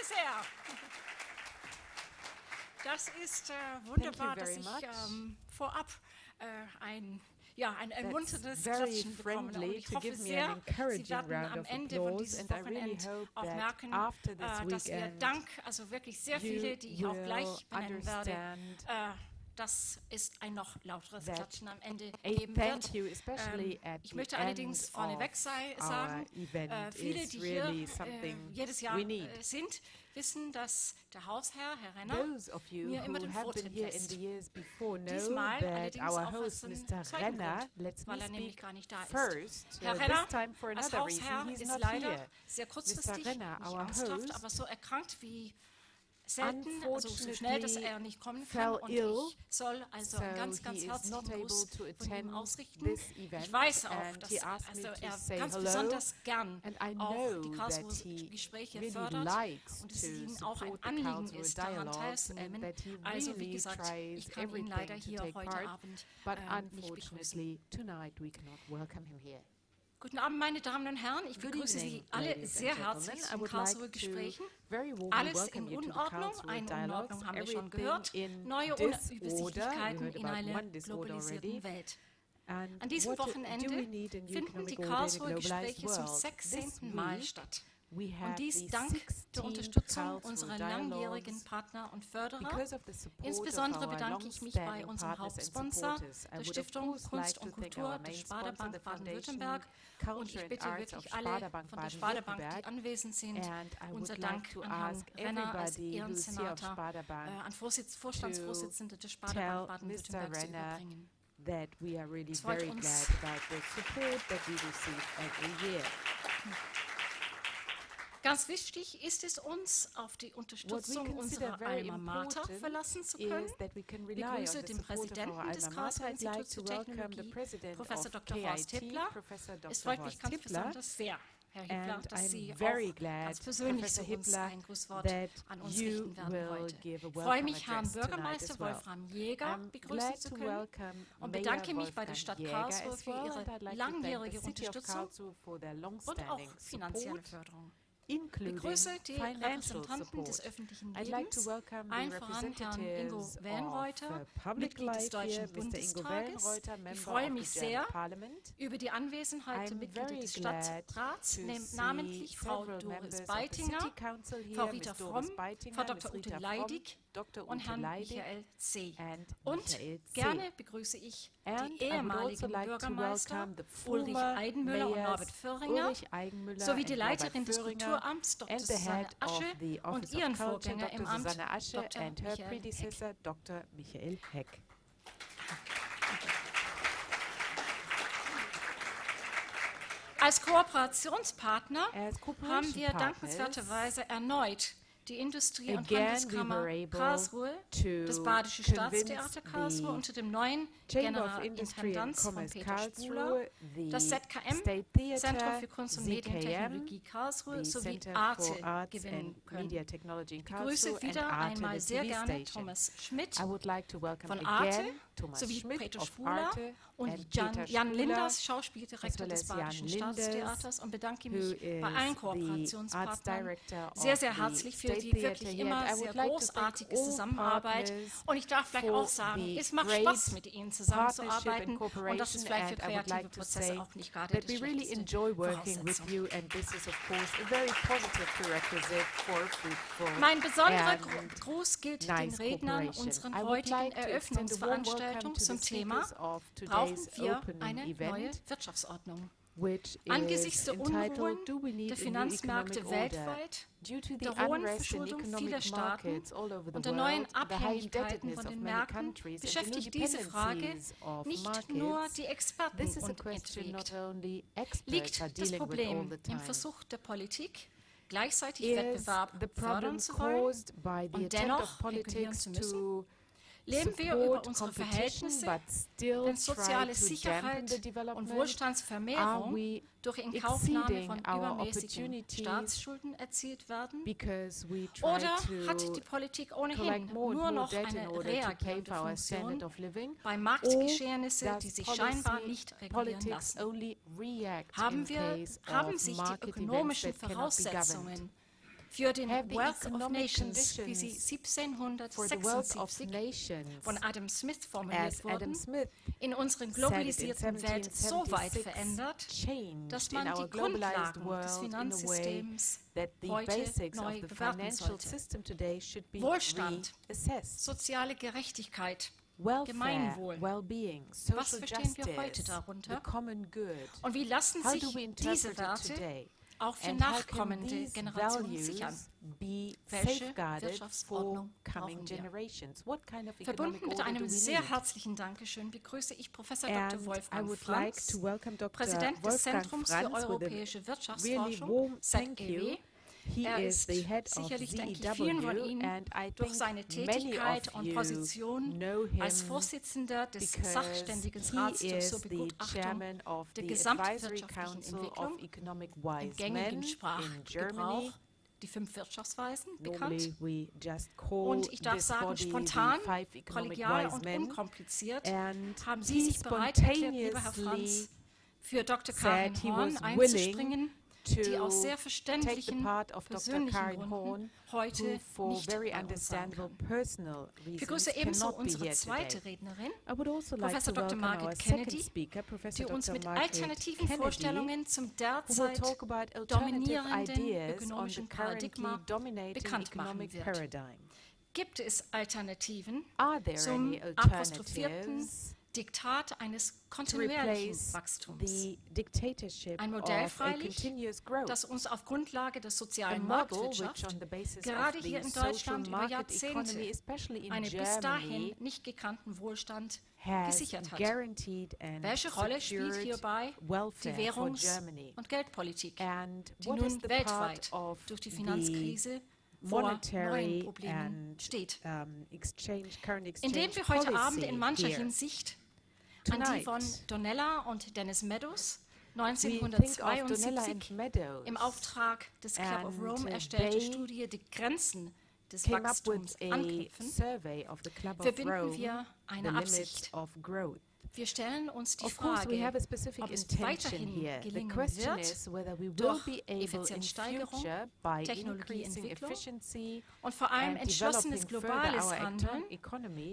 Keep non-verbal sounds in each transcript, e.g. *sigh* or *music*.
Danke sehr. Das ist äh, wunderbar, dass ich ähm, vorab äh, ein ja, ein ermunterndes Klatschen bekommen. Und ich hoffe sehr, Sie werden am Ende von diesem Wochenende auch merken, äh, dass wir dank, also wirklich sehr viele, die ich auch gleich benennen werde, äh, dass es ein noch lauteres Klatschen am Ende geben wird. Ähm, ich möchte allerdings vorneweg sei, sagen, äh, viele, die hier äh, jedes Jahr äh, sind, wissen, dass der Hausherr, Herr Renner, mir immer den Vortritt lässt. Diesmal allerdings auch aus dem zweiten Grund, weil er nämlich gar nicht da ist. Herr Renner, als Hausherr, ist leider sehr kurzfristig, nicht ernsthaft, aber so erkrankt wie selten, also so schnell, dass er nicht kommen kann. Und ich soll also so ganz, ganz herzlichen Gruß von ihm ausrichten. Ich weiß auch, dass also er ganz besonders gern auch die Karlsruher Gespräche really fördert und es ihm auch ein Anliegen ist, daran teilzunehmen. Also wie gesagt, ich kann ihn leider hier heute Abend äh, nicht begrüßen. Guten Abend, meine Damen und Herren. Ich begrüße Sie alle sehr herzlich zu Karlsruhe Gesprächen. Alles in Unordnung. Eine Unordnung haben wir schon gehört. Neue Unübersichtlichkeiten in einer globalisierten Welt. An diesem Wochenende finden die Karlsruher Gespräche zum 16. Mal statt. Und dies dank der Unterstützung unserer langjährigen Partner und Förderer. Insbesondere bedanke ich mich bei unserem Hauptsponsor, der Stiftung Kunst und Kultur der Sparda-Bank Baden-Württemberg. Und ich bitte wirklich alle von der Sparda-Bank, die anwesend sind, unser Dank an Herrn Renner als Ehrensenator, äh, an Vorsitz, Vorstandsvorsitzender der Sparda-Bank Baden-Württemberg zu überbringen. That we are really very glad about the support that we receive every year. Ganz wichtig ist es uns, auf die Unterstützung unserer Alma Mater verlassen zu können. Ich begrüße den Präsidenten des Karlsruher Instituts für Technologie, Professor Dr. Horst Hippler. Es freut mich ganz besonders sehr, Herr Hippler, dass Sie auch ganz persönlich zu uns ein Grußwort an uns richten werden heute. Ich freue mich, Herrn Bürgermeister Wolfram Jäger begrüßen zu können und bedanke mich bei der Stadt Karlsruhe für ihre langjährige Unterstützung und auch finanzielle Förderung. Ich begrüße die Repräsentanten des öffentlichen Lebens, allen voran Herrn Ingo Wellenreuter, Mitglied des Deutschen Bundestages. Ich freue mich sehr über die Anwesenheit der Mitglieder des Stadtrats, namentlich Frau Doris Beitinger, Frau Rita Fromm, Frau Dr. Ute Leidig, Dr. und Herrn Michael C. Und gerne begrüße ich die ehemaligen Bürgermeister Ulrich Eidenmüller und Norbert Föhringer sowie die Leiterin des Kulturamts Dr. Susanne Asche und ihren Vorgänger im Amt Dr. Michael Heck. Als Kooperationspartner haben wir dankenswerterweise erneut die Industrie- und Handelskammer Karlsruhe, das Badische Staatstheater Karlsruhe unter dem neuen Generalintendanz von Peter Spuler, das ZKM, Zentrum für Kunst und Medientechnologie Karlsruhe sowie Arte gewinnen können. Ich begrüße wieder einmal sehr gerne Thomas Schmidt von Arte sowie Peter Spuler und Jan, Jan Linders, Schauspieldirektor des Badischen Staatstheaters und bedanke mich bei allen Kooperationspartnern. sehr, sehr herzlich für die wirklich immer sehr großartige Zusammenarbeit. Und ich darf vielleicht auch sagen, es macht Spaß, mit Ihnen zusammenzuarbeiten. und das ist vielleicht für kreative Prozesse auch nicht gerade das schlechteste Mein besonderer Gruß gilt den Rednern unseren heutigen Eröffnungsveranstaltung zum Thema Brauchen wir eine neue Wirtschaftsordnung? Angesichts der Unruhen der Finanzmärkte weltweit, der hohen Verschuldung vieler Staaten und der neuen Abhängigkeiten von den Märkten beschäftigt diese Frage nicht nur die Experten und entwegt. Liegt das Problem im Versuch der Politik, gleichzeitig Wettbewerb fördern zu wollen und dennoch regulieren zu müssen? Leben wir über unsere Verhältnisse, denn soziale Sicherheit und Wohlstandsvermehrung durch Inkaufnahme von übermäßigen Staatsschulden erzielt werden? Oder hat die Politik ohnehin nur noch eine reagierende Funktion bei Marktgeschehnisse, die sich scheinbar nicht regulieren lassen? Haben, wir, haben sich die ökonomischen Voraussetzungen für den Wealth of Nations, wie sie 1776 von Adam Smith formuliert wurden, in unseren globalisierten Welt so weit verändert, dass man die Grundlagen des Finanzsystems heute neu bewerten sollte. Wohlstand, soziale Gerechtigkeit, Gemeinwohl. Was verstehen wir heute darunter? Und wie lassen sich diese Werte auch für nachkommende Generationen sichern. Welche Wirtschaftsordnung brauchen wir? Verbunden mit einem sehr herzlichen Dankeschön begrüße ich Professor Dr. Wolfgang Franz, Präsident des Zentrums für europäische Wirtschaftsforschung, ZEW, He er ist sicherlich, denke ich, vielen von Ihnen durch seine Tätigkeit und Position als Vorsitzender des Sachständigenrats zur Begutachtung der gesamtwirtschaftlichen Entwicklung im gängigen Sprachgebrauch die fünf Wirtschaftsweisen bekannt. Und ich darf sagen, spontan, kollegial und unkompliziert haben Sie sich bereit erklärt, lieber Herr Franz, für Dr. Karin Horn einzuspringen die aus sehr verständlichen persönlichen Gründen heute nicht uns sein kann. Ich begrüße ebenso unsere zweite Rednerin, also Professor Dr. Margaret Kennedy, die uns mit alternativen Vorstellungen zum derzeit dominierenden ökonomischen Paradigma bekannt machen wird. Gibt es Alternativen zum apostrophierten Diktat eines kontinuierlichen Wachstums. Ein Modell freilich, das uns auf Grundlage der sozialen Marktwirtschaft gerade hier in Deutschland über Jahrzehnte einen bis dahin nicht gekannten Wohlstand gesichert hat. Welche Rolle spielt hierbei die Währungs- und Geldpolitik, die nun weltweit durch die Finanzkrise vor neuen Problemen steht. Indem wir heute Abend in mancher Hinsicht an die von Donella und Dennis Meadows 1972 im Auftrag des Club of Rome erstellte Studie Die Grenzen des Wachstums anknüpfen, verbinden wir eine Absicht. Wir stellen uns die Frage, ob es weiterhin gelingen wird, durch Effizienzsteigerung, Technologieentwicklung und vor allem entschlossenes globales Handeln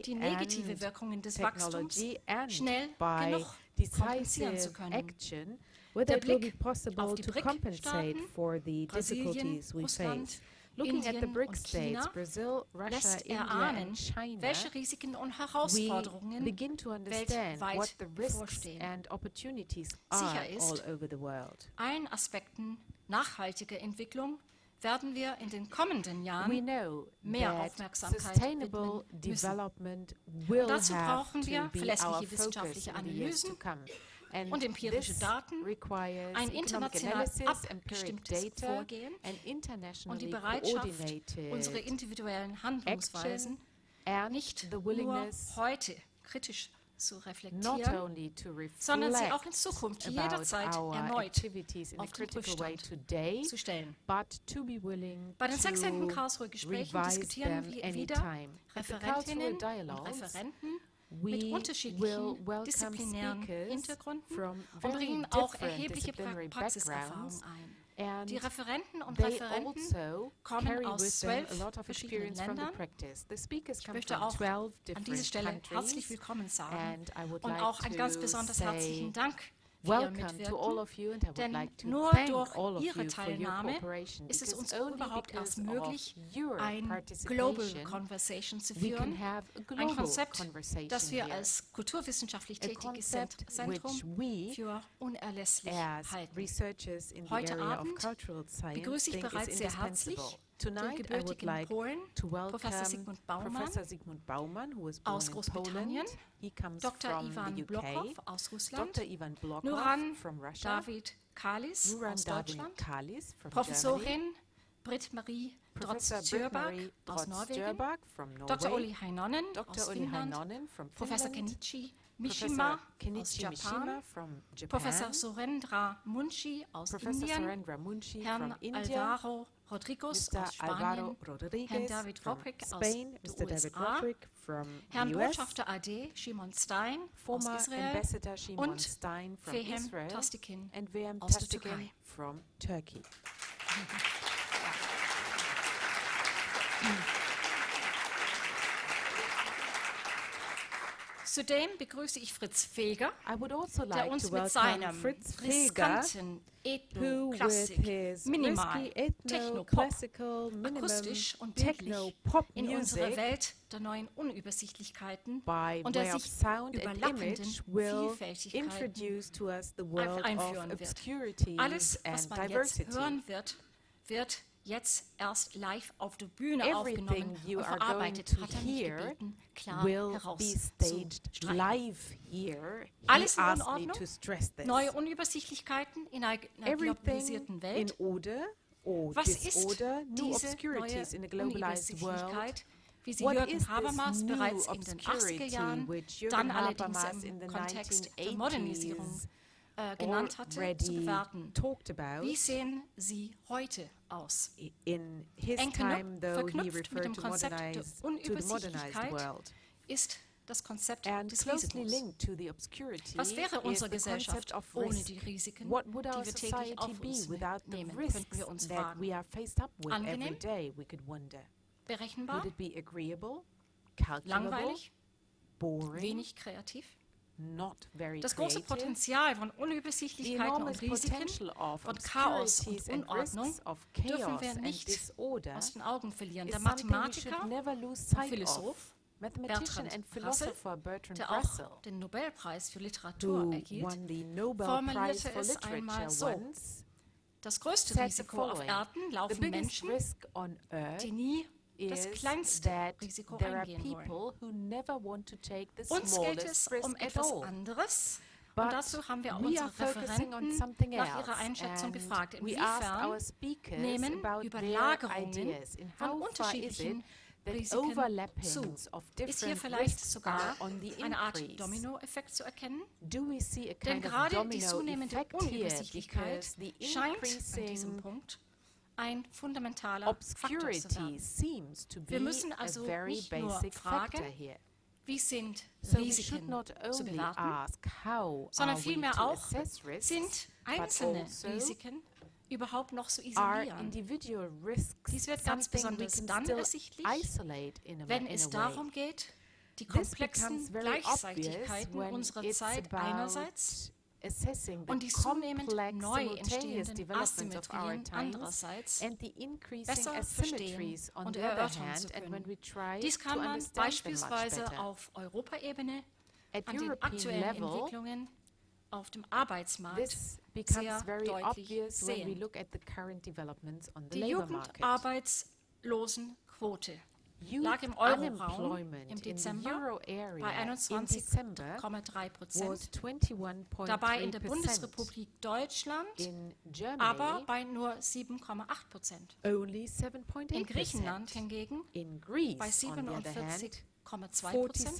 die negative Wirkungen des Wachstums schnell genug kompensieren zu können. Der Blick auf die BRIC-Staaten, Brasilien, Russland, Looking Indien at the BRICS states, Brazil, Russia, India and China, welche Risiken und Herausforderungen we begin to understand what the risks and opportunities are ist, all over the world. Allen Aspekten nachhaltiger Entwicklung werden wir in den kommenden Jahren mehr Aufmerksamkeit widmen müssen. Dazu brauchen wir verlässliche wissenschaftliche Analysen und empirische Daten, ein international abgestimmtes Vorgehen und die Bereitschaft, unsere individuellen Handlungsweisen nicht nur heute kritisch zu reflektieren, sondern sie auch in Zukunft jederzeit erneut auf den Prüfstand zu stellen. Bei den 16. Karlsruher Gesprächen diskutieren wir wieder Referentinnen und Referenten mit unterschiedlichen disziplinären Hintergründen und bringen auch erhebliche pra Praxiserfahrung ein. And die Referenten und Referenten also kommen aus zwölf verschiedenen Ländern. Ich möchte auch an dieser Stelle herzlich willkommen sagen und auch einen ganz besonders herzlichen Dank Welcome to all of you and I would like to nur thank all of you for your cooperation ist es uns überhaupt erst möglich, ein Global Conversation zu führen, ein Konzept, das wir als kulturwissenschaftlich tätiges Zentrum für unerlässlich halten. Heute Abend begrüße ich bereits sehr herzlich Tonight, den gebürtigen Polen, Professor Sigmund Baumann, Professor Sigmund Baumann who was born aus Großbritannien, Dr. Ivan Blochow aus Russland, Dr. Ivan Blochow Nuran from Russia, David Kalis Nuran aus Deutschland, Kalis from Professorin Britt-Marie Drotz-Djörbak aus Norwegen, Dr. Olli Heinonen aus Finnland, Professor Kenichi Mishima aus Japan, Professor Surendra Munshi aus Indien, Herrn Alvaro Rodriguez Mr. aus Spanien, Herrn David Ropick aus den USA, Herrn Botschafter AD Shimon Stein aus Israel und Fehem Tastikin aus der Türkei. *laughs* Zudem begrüße ich Fritz Feger, also like der uns mit seinem Fritz riskanten Ethno-Klassik, Minimal, Techno-Pop, akustisch und bildlich in unsere Welt der neuen Unübersichtlichkeiten und der sich überlappenden Vielfältigkeiten einführen wird. Alles, was man jetzt hören wird, wird jetzt erst live auf der Bühne Everything aufgenommen you und are verarbeitet, hat er mich gebeten, klar herauszustreichen. live here. He Alles in Ordnung? to stress this. Neue Unübersichtlichkeiten in einer globalisierten in Welt. order or Was ist diese obscurities in a neue. Unübersichtlichkeit, wie sie What this Habermas bereits in den 80er obscurity Jahren, dann allerdings im Kontext der 1980s Modernisierung äh, genannt hatte, zu bewerten. Wie sehen sie heute aus? In his Eng time, though, he verknüpft mit dem Konzept der Unübersichtlichkeit world. ist das Konzept des Risikos. Was wäre unsere Gesellschaft ohne die Risiken, What would our die wir täglich auf uns nehmen, könnten wir uns fragen. we are faced up with every Angenehm? day? We could wonder. Berechenbar, Would it be agreeable, calculable, langweilig, boring, wenig kreativ? Das große? Potenzial von The Unübersichtlichkeiten und Risiken von Chaos und Unordnung dürfen wir nicht aus den Augen verlieren. Der Mathematiker should never lose und. Philosoph, Bertrand and Russell, der auch den Nobelpreis für Literatur erhielt, formulierte es einmal so. das größte Risiko auf Erden laufen Menschen, risk on earth die nie das kleinste Risiko there are eingehen wollen. people who never want to take the Uns geht es um etwas anderes. But Und dazu haben wir auch unsere Referenten nach ihrer Einschätzung asked Inwiefern our speakers nehmen Überlagerungen von unterschiedlichen Risiken zu? Ist hier vielleicht sogar eine Art? Dominoeffekt zu erkennen? Do we see a Denn gerade die zunehmende Unübersichtlichkeit scheint an diesem Punkt ein fundamentaler Faktor obscurity werden. seems to be Wir müssen a also very nicht nur basic fragen, factor here. Wie sind So we should Risiken not zu only bewerten, ask how sondern vielmehr auch, risks, sind einzelne also Risiken überhaupt noch zu are isolieren? Dies wird ganz besonders dann ersichtlich, a, wenn es darum geht, die komplexen Gleichzeitigkeiten unserer Zeit einerseits und die zunehmend neu entstehenden Asymmetrien andererseits and the increasing besser verstehen asymmetries on und the other erörtern hand zu and when können. we try Dies to kann man beispielsweise auf Europaebene an den European aktuellen level, Entwicklungen auf dem Arbeitsmarkt sehr very deutlich obvious when we sehen. look at the current developments on the Die. Jugendarbeitslosenquote lag im Euroraum im Dezember bei in December 21,3 was Prozent, 21.3 dabei in der Bundesrepublik Deutschland aber bei nur 7,8 Prozent. only 7.8 In Griechenland hingegen bei on the other hand, 47,2 Prozent.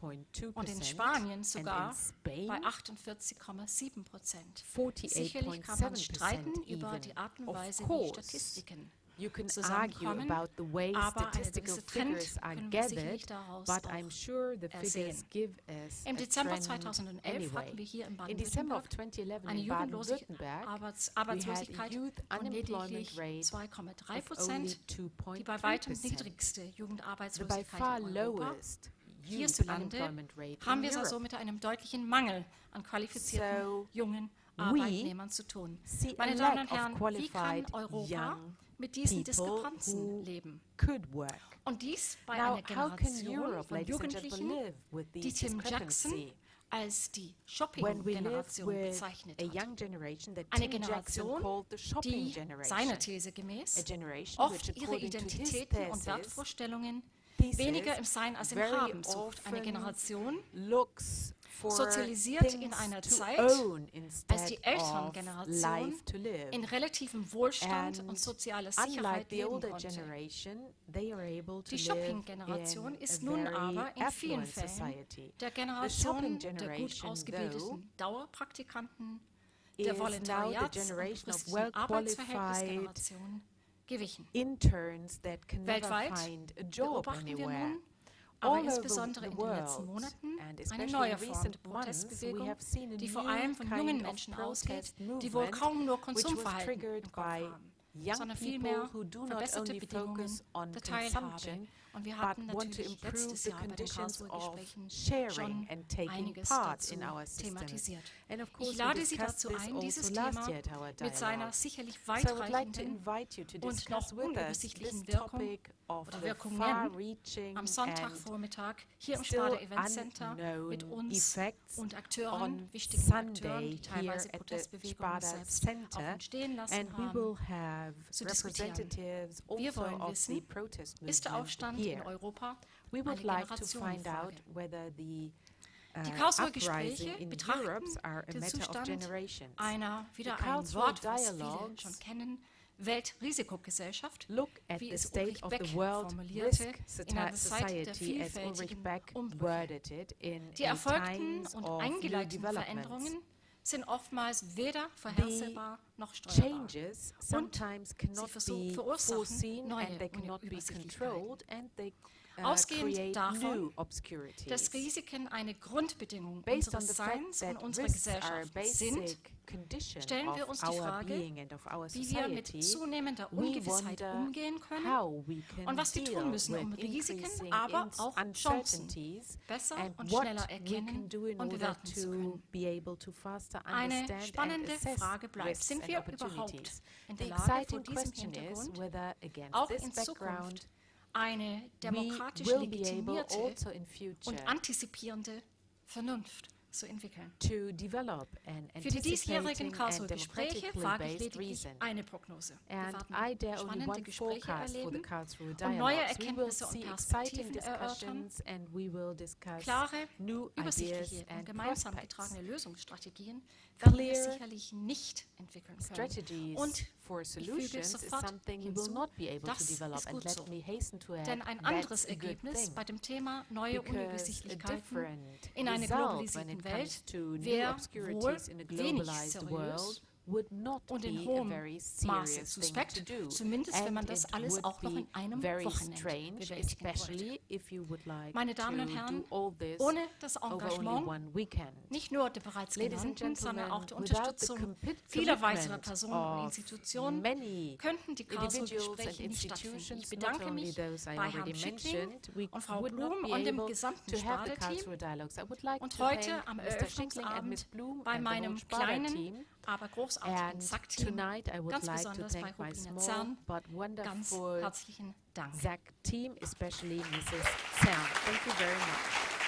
47.2 und in Spanien sogar Spain, bei 48,7 Prozent. 48.7 Sicherlich kann man streiten über die Art und Weise, wie Statistiken You can argue about the way statistical figures are gathered, but I'm sure the figures give us Im Dezember trend 2011 anyway. hatten wir hier in Baden-Württemberg 2011 eine had Arbeitslosigkeit youth von unemployment lediglich rate 2,3 of only Prozent, die bei 2.3 weitem niedrigste Jugendarbeitslosigkeit in Europa. Hierzulande haben wir es also mit einem deutlichen Mangel an qualifizierten So, jungen Arbeitnehmern zu tun. Meine Damen und Herren, wie kann Europa mit diesen Diskrepanzen leben? could work. Und dies bei Now, einer Generation Europe, von Jugendlichen, die Tim Jackson als die Shopping-Generation bezeichnet a hat. young generation that Eine Generation, called the shopping die seiner These gemäß oft ihre Identitäten und Wertvorstellungen weniger im Sein als im Haben sucht. Eine Generation, sozialisiert in einer Zeit, als die Elterngeneration in relativem Wohlstand And und sozialer Sicherheit leben konnte. Die Shopping-Generation in ist nun aber in vielen Fällen society. der Generation der gut ausgebildeten Dauerpraktikanten, der Volontariats- und generation of befristeten well-qualified Arbeitsverhältnisgeneration gewichen. Weltweit beobachten wir nun, aber insbesondere in den letzten Monaten, eine neue Form der Protestbewegung, die vor allem von jungen Menschen ausgeht, die wohl kaum nur Konsumverhalten im Kopf haben. sondern vielmehr verbesserte Bedingungen der Teilhabe. Und wir hatten natürlich letztes Jahr bei den Karlsruher Gesprächen schon einiges dazu thematisiert. Ich lade Sie dazu ein, also dieses Thema mit seiner sicherlich weitreichenden und noch unübersichtlichen Wirkung oder Wirkungen am Sonntagvormittag hier im Sparda Event Center mit uns und Akteuren, wichtigen Akteuren, die teilweise Protestbewegungen selbst auch entstehen lassen haben, zu diskutieren. Wir wollen wissen, ist der Aufstand in Europa eine Generationsfrage? Die Karlsruher Gespräche betrachten den Zustand einer, wieder ein Wort, was viele schon kennen, Weltrisikogesellschaft, Look at wie es Ulrich Beck formulierte, in einer Zeit der vielfältigen Umbrüche. Die erfolgten und eingeleiteten Veränderungen sind oftmals weder vorhersehbar noch steuerbar. Und sie verursachen neue Unübersichtlichkeiten. Uh, Ausgehend davon, dass Risiken eine Grundbedingung unseres Seins und unserer Gesellschaft sind, stellen wir uns die Frage, wie wir mit zunehmender Ungewissheit umgehen können und was wir tun müssen, um Risiken, aber auch Chancen besser und schneller erkennen und bewerten zu können. Eine spannende Frage bleibt, sind wir überhaupt in der Lage, vor diesem Hintergrund auch in Zukunft eine demokratisch legitimierte also und antizipierende Vernunft zu entwickeln. Für die diesjährigen Karlsruher Gespräche wage ich lediglich eine Prognose. Wir werden spannende Gespräche erleben und neue Erkenntnisse und Perspektiven erörtern, klare, übersichtliche und gemeinsam getragene Lösungsstrategien werden wir sicherlich nicht entwickeln können. Und ich füge sofort hinzu, das ist gut so. Denn ein anderes Ergebnis bei dem Thema neue Unübersichtlichkeiten in einer globalisierten Welt wäre wohl wenig seriös und in hohem Maße suspekt, zumindest wenn man das alles auch noch in einem Wochenende bewältigen wollte. Meine Damen und Herren, ohne das Engagement nicht nur der bereits genannten, sondern auch der Unterstützung vieler weiterer Personen und Institutionen könnten die Karlsruher Gespräche nicht stattfinden. Ich bedanke mich bei Herrn Schickling und Frau Blum und dem gesamten Sparda-Team und heute am Eröffnungsabend bei meinem kleinen aber großartigen SAC-Team, ganz besonders bei Rubina Zern, ganz herzlichen Dank. SAC Team, especially Mrs. Zern. Thank you very much.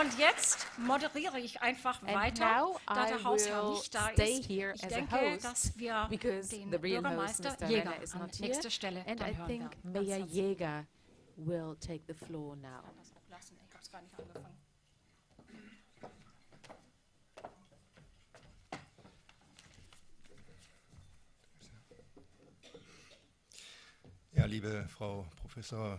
Und jetzt moderiere ich einfach weiter, da der Hausherr nicht da ist. Ich denke, dass wir den Bürgermeister Jäger an nächster Stelle And dann I think Mayor Jäger will take the floor now. Ich habe es gar nicht angefangen. Liebe Frau Professor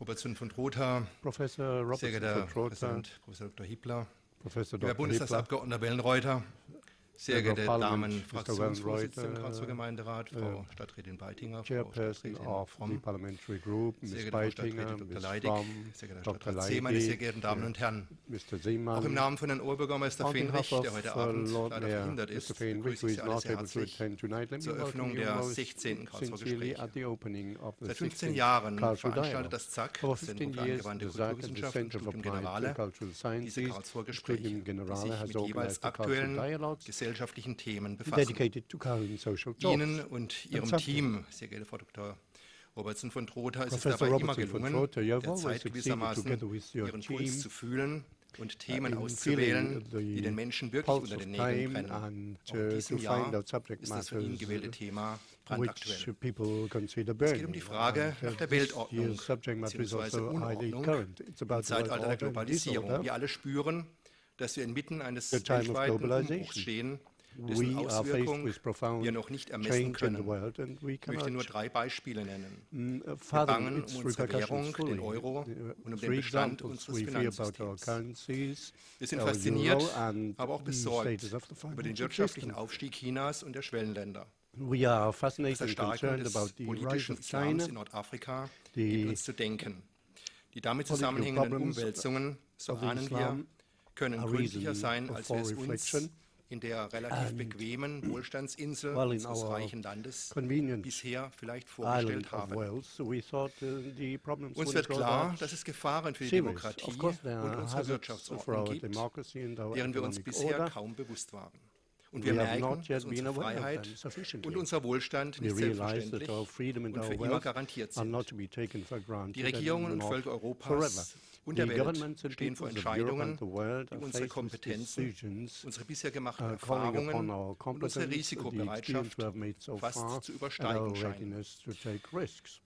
Robertson von Trotha, Professor Robertson sehr geehrter Präsident, Professor Dr. Hiebler, Professor Dr. Herr Bundestagsabgeordneter Wellenreuter, sehr geehrte Damen, Fraktionsvorsitzende im Karlsruher Gemeinderat, Frau Stadträtin Beitinger, Frau Stadträtin Fromm, sehr geehrte Frau Stadträtin Dr. Leidig, sehr geehrter Stadtrat See, meine sehr geehrten Damen und Herren. Auch im Namen von Herrn Oberbürgermeister Fenrich, der heute Abend leider verhindert ist, begrüße ich Sie alle sehr herzlich zur Eröffnung der 16. Karlsruher Gespräche. Seit 15 Jahren veranstaltet das ZAK, das Zentrum für angewandte Kulturwissenschaft und Studium Generale, diese Karlsruher Gespräche, die sich mit jeweils aktuellen gesellschaftlichen gesellschaftlichen Themen befassen. Ihnen und Ihrem Team, sehr geehrte Frau Dr. Robertson von Trotha, ist es dabei immer gelungen, der Zeit gewissermaßen Ihren Puls zu fühlen und Themen auszuwählen, die den Menschen wirklich unter den Nägeln brennen. Auch in diesem Jahr ist das von Ihnen gewählte Thema brandaktuell. Es geht um die Frage nach der Weltordnung bzw. Unordnung im Zeitalter der Globalisierung. Wir alle spüren, dass wir inmitten eines weltweiten Umbruchs stehen, dessen Auswirkungen wir noch nicht ermessen können. Ich möchte nur drei Beispiele nennen. Mm, uh, wir bangen um unsere Währung, den Euro, und um den Bestand unseres Finanzsystems. Wir sind fasziniert, aber auch besorgt über den wirtschaftlichen Aufstieg Chinas und der Schwellenländer. Das Erstarken des politischen Islams in Nordafrika gibt uns zu denken. Die damit zusammenhängenden Umwälzungen, so ahnen wir, können gründlicher sein, als wir es uns in der relativ bequemen Wohlstandsinsel well, unseres reichen Landes bisher vielleicht vorgestellt haben. Wales, so uh, Uns wird klar, dass es Gefahren für die Demokratie und unsere Wirtschaftsordnung gibt, deren wir uns bisher kaum bewusst waren. Und wir merken, dass unsere Freiheit und unser Wohlstand nicht selbstverständlich und für immer garantiert sind. Die Regierungen und Völker Europas und der Welt stehen vor Entscheidungen, die unsere Kompetenzen, unsere bisher gemachten uh, Erfahrungen und unsere Risikobereitschaft fast zu übersteigen scheinen.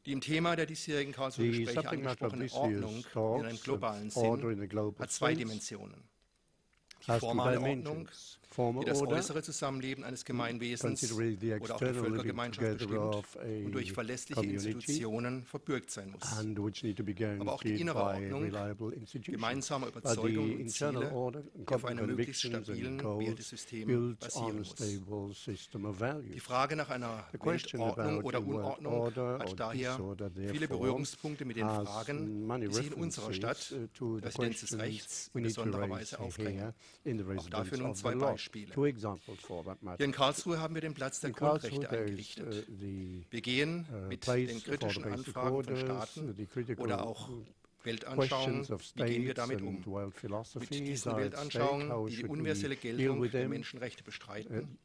Die im Thema der diesjährigen Karlsruher Gespräche angesprochene Ordnung in einem globalen Sinn hat zwei Dimensionen. Die formale Ordnung die das äußere Zusammenleben eines Gemeinwesens oder auch der Völkergemeinschaft bestimmt und durch verlässliche Institutionen verbürgt sein muss. Aber auch die innere Ordnung, gemeinsame Überzeugung und Ziele, die auf einem möglichst stabilen Wertesystem basieren muss. Die Frage nach einer Weltordnung oder Unordnung hat daher viele Berührungspunkte mit den Fragen, die sich in unserer Stadt, Residenz des Rechts, in besonderer Weise aufdrängen. Auch dafür nun zwei Beispiele. Hier in Karlsruhe haben wir den Platz der Grundrechte eingerichtet. Uh, wir gehen uh, mit den kritischen Anfragen von Staaten oder auch Weltanschauungen, wie gehen wir damit um? Mit diesen Weltanschauungen, die die universelle Geltung der Menschenrechte bestreiten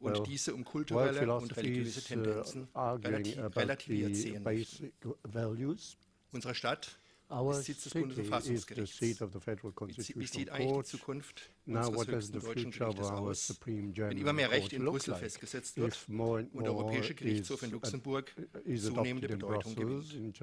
und diese um kulturelle und religiöse uh, Tendenzen relativiert sehen. Unsere Stadt ist Sitz des Bundesverfassungsgerichts. Wie sieht eigentlich die Zukunft unseres höchsten deutschen Gerichtes aus? Wenn immer mehr Recht in Brüssel festgesetzt wird und der Europäische Gerichtshof in Luxemburg zunehmende Bedeutung gewinnt.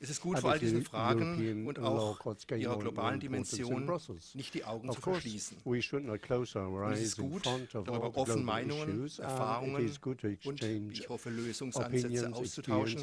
Es ist gut, vor all diesen Fragen und auch ihrer globalen Dimension nicht die Augen zu verschließen. Und es ist gut, darüber offen Meinungen, Erfahrungen und, ich hoffe, Lösungsansätze auszutauschen,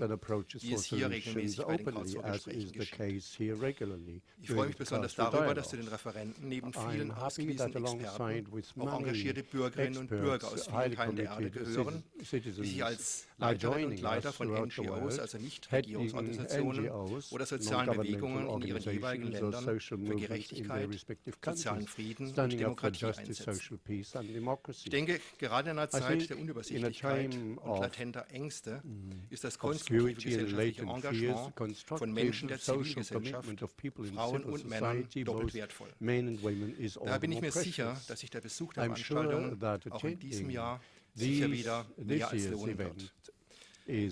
wie es hier regelmäßig bei den Karlsruher-Gesprächen geschieht. Ich freue mich besonders darüber, dass zu den Referenten neben vielen ausgewiesenen Experten auch engagierte Bürgerinnen und Bürger aus vielen Teilen der Erde gehören, die sich als Leiterinnen und Leiter von NGOs, also Nichtregierungsorganisationen oder sozialen Bewegungen in ihren jeweiligen Ländern für Gerechtigkeit, sozialen Frieden und Demokratie einsetzen. Ich denke, gerade in einer Zeit der Unübersichtlichkeit und latenter Ängste ist das konstruktive gesellschaftliche Engagement von Menschen der Zivilgesellschaft, Frauen und Männern doppelt wertvoll. Daher bin ich mir sicher, dass sich der Besuch der Veranstaltung auch in diesem Jahr sicher wieder mehr als lohnen wird.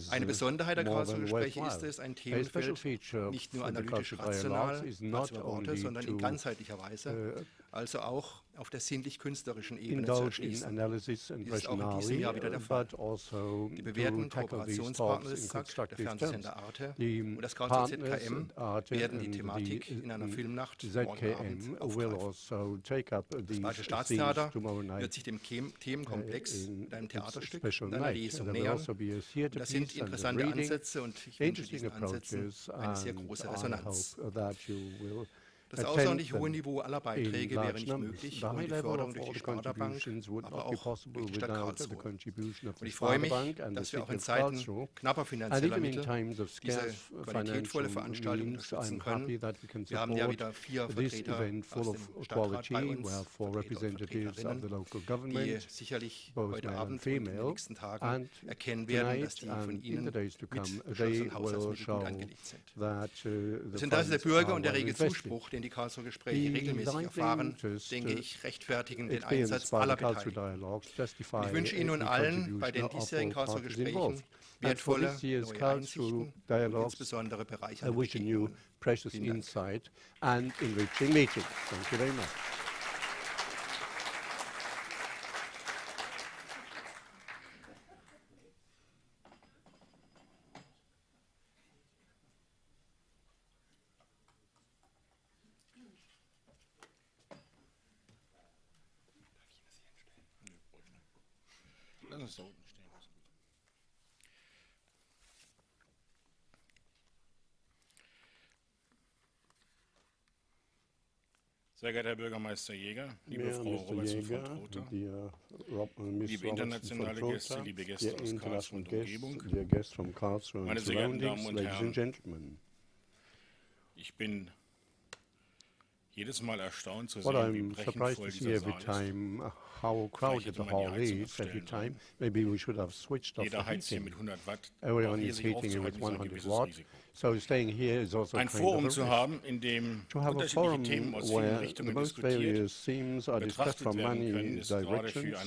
Eine Besonderheit der Karlsruhe-Gespräche ist es, ein Themenfeld nicht nur analytisch rational, Worte, sondern in ganzheitlicher Weise, uh, also auch auf der sinnlich-künstlerischen Ebene zu erschließen. Ist auch in diesem Jahr wieder der Fall. Also die bewährten Kooperationspartner des ZAK, der Fernsehsender Arte und das Karlsruher ZKM werden die Thematik in einer Filmnacht morgen Abend aufgreifen. Also das Bayerische Staatstheater wird sich dem Themenkomplex mit einem Theaterstück und einer Lesung nähern. Also das sind interessante Ansätze und ich wünsche diesen Ansätzen eine sehr große Resonanz. Das außerordentlich hohe Niveau aller Beiträge wäre nicht möglich ohne die Förderung durch die Sparda-Bank, aber auch durch die Stadt Karlsruhe. Und ich freue mich, dass wir auch in Zeiten knapper finanzieller Mittel diese qualitätvolle Veranstaltung unterstützen können. Wir haben ja wieder vier Vertreter aus dem Stadtrat bei uns, die sicherlich heute Abend und in den nächsten Tagen erkennen werden, dass die von Ihnen mit Haushaltsmitteln angelegt sind. Das Interesse der Bürger und der rege Zuspruch, den den die Karlsruher Gespräche regelmäßig erfahren, denke ich, rechtfertigen den Einsatz aller Beteiligten. Ich wünsche Ihnen und allen bei den diesjährigen Karlsruher Gesprächen wertvolle neue Einsichten, insbesondere bereichernde Begegnungen. Precious insight Thank you very much. Sehr geehrter Herr Bürgermeister Jäger, liebe Mehr Frau Robertson von Trotha, liebe internationale Gäste, liebe Gäste aus Karlsruhe und Umgebung, meine sehr geehrten Damen und Herren, ich bin jedes Mal erstaunt zu sehen, What wie brechend voll dieser Saal time, how crowded the hall is every time. Maybe we should have switched off the heating. Everyone is heating it with 100 watts. So staying here is also ein Forum zu haben, in dem to have a forum where the most various themes are discussed from many directions.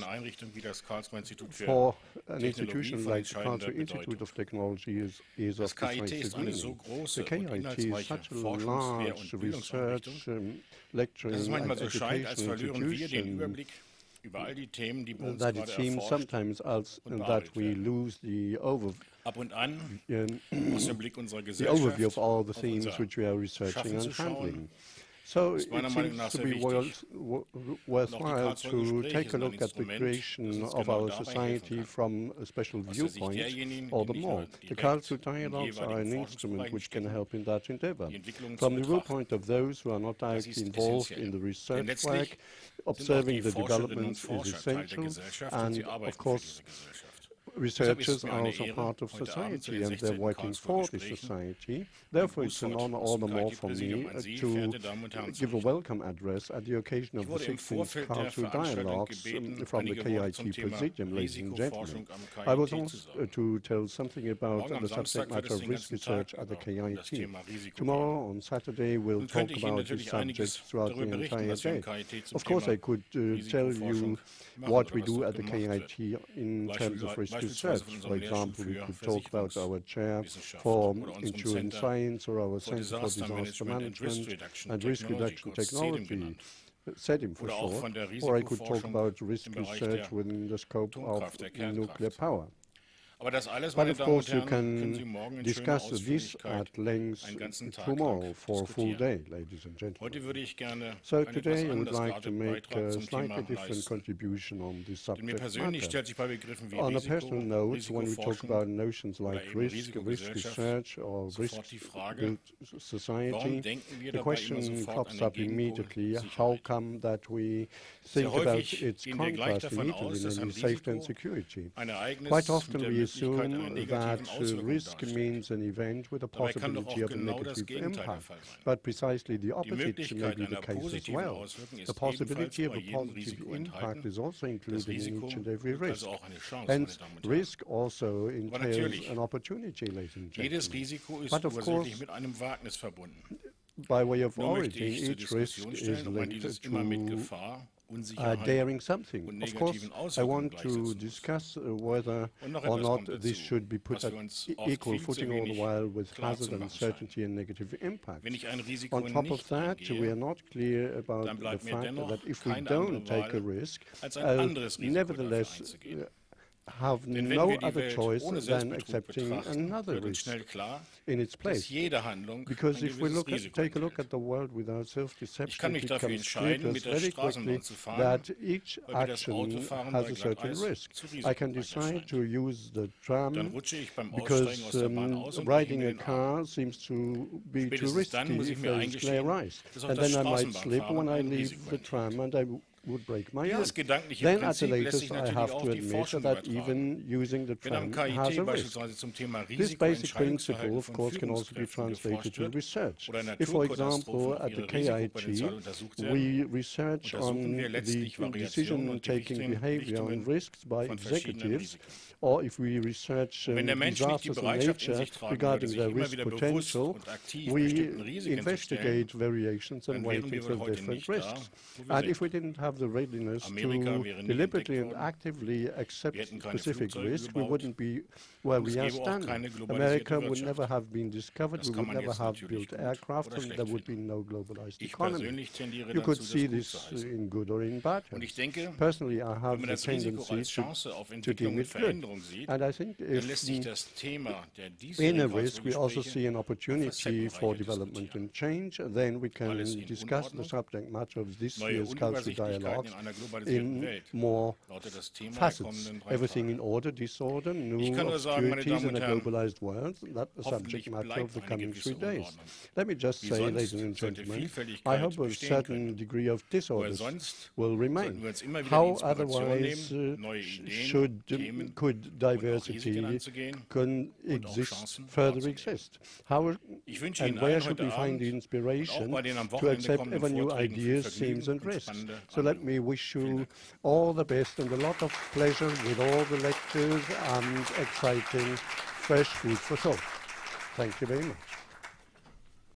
For an institution like the Karlsruhe Institute of Technology is, is of great meaning. The KIT is such a large research, um, lecturing, and educational institution über all die Themen, die bei uns that it seems sometimes als, that we lose the over, Ab und an aus dem Blick unserer Gesellschaft, the overview of all the themes which we are researching and handling. So it seems to be worthwhile to take a look at the creation of our society from a special viewpoint, all the more. The Karlsruhe dialogues are an instrument which can help in that endeavor. From the viewpoint of those who are not directly involved in the research work, observing the developments is essential, and of course, researchers are also part of society and they're working for the society. Therefore, it's an honor all the more for me uh, to give a welcome address at the occasion of the 16th Cultural Dialogues um, from the KIT Presidium, ladies and gentlemen. I was asked uh, to tell something about the subject matter of risk research at the KIT. Tomorrow, on Saturday, we'll talk about this subject throughout the entire day. Of course, I could uh, tell you what we do at the KIT in terms of research. For example, we could talk about our chair for insurance science or our Center for Disaster Management and Risk Reduction Technology setting for short, or I could talk about risk research within the scope of nuclear power. But of course, you can discuss this at length tomorrow for a full day, ladies and gentlemen. So today I would like to make a uh, slightly different contribution on this subject matter. On a personal note, when we talk about notions like risk, risk research, or risk-built society, the question pops up immediately, how come that we think about its contrast in Italy, namely safety and security? Quite often we assume äh, that äh, risk means an event with a possibility of a negative impact. But precisely the opposite may be the case as well. The possibility of a positive impact is also included in each and every risk. Hence, risk also entails an opportunity, ladies and gentlemen. But of course, by way of origin, each risk is linked to uh, daring something. Of course, I want to discuss uh, whether or not this should be put at equal footing all the while with hazard, uncertainty and negative impact. On top of that, we are not clear about the fact that if we don't take a risk, uh, nevertheless, have no other choice than accepting another risk in its place. Because if we look at, take a look at the world without self-deception, it becomes clear to us very quickly that each action has a certain risk. I can decide to use the tram because um, riding a car seems to be too risky if clear ice. And then I might slip when I leave the tram and I would break my arm. Then at the latest I have to admit that even using the tram has a risk. This basic principle of course can also be translated to research. If for example at the KIT we research on the decision-taking behavior and risks by executives, or if we research um, disasters in nature regarding their risk potential, we investigate variations and weightings of different risks. And if we didn't have the readiness to deliberately and actively accept specific risk, we wouldn't be where we are standing. America would never have been discovered, we would never have built aircraft, and there would be no globalized economy. You could see this in good or in bad. Personally, I have the tendency to, to deem it good. And I think if in a risk we also see an opportunity for development and change, then we can discuss the subject matter of this year's cultural dialogue in more facets. Everything in order, disorder, new obscurities in a globalized world, that's the subject matter of the coming three days. Let me just say, ladies and gentlemen, I hope a certain degree of disorder will remain. How otherwise uh, should, could diversity can exist, further exist. How and where should we find the inspiration to accept ever new ideas, themes and risks? So let me wish you all the best and a lot of pleasure with all the lectures and exciting fresh food for thought. Thank you very much.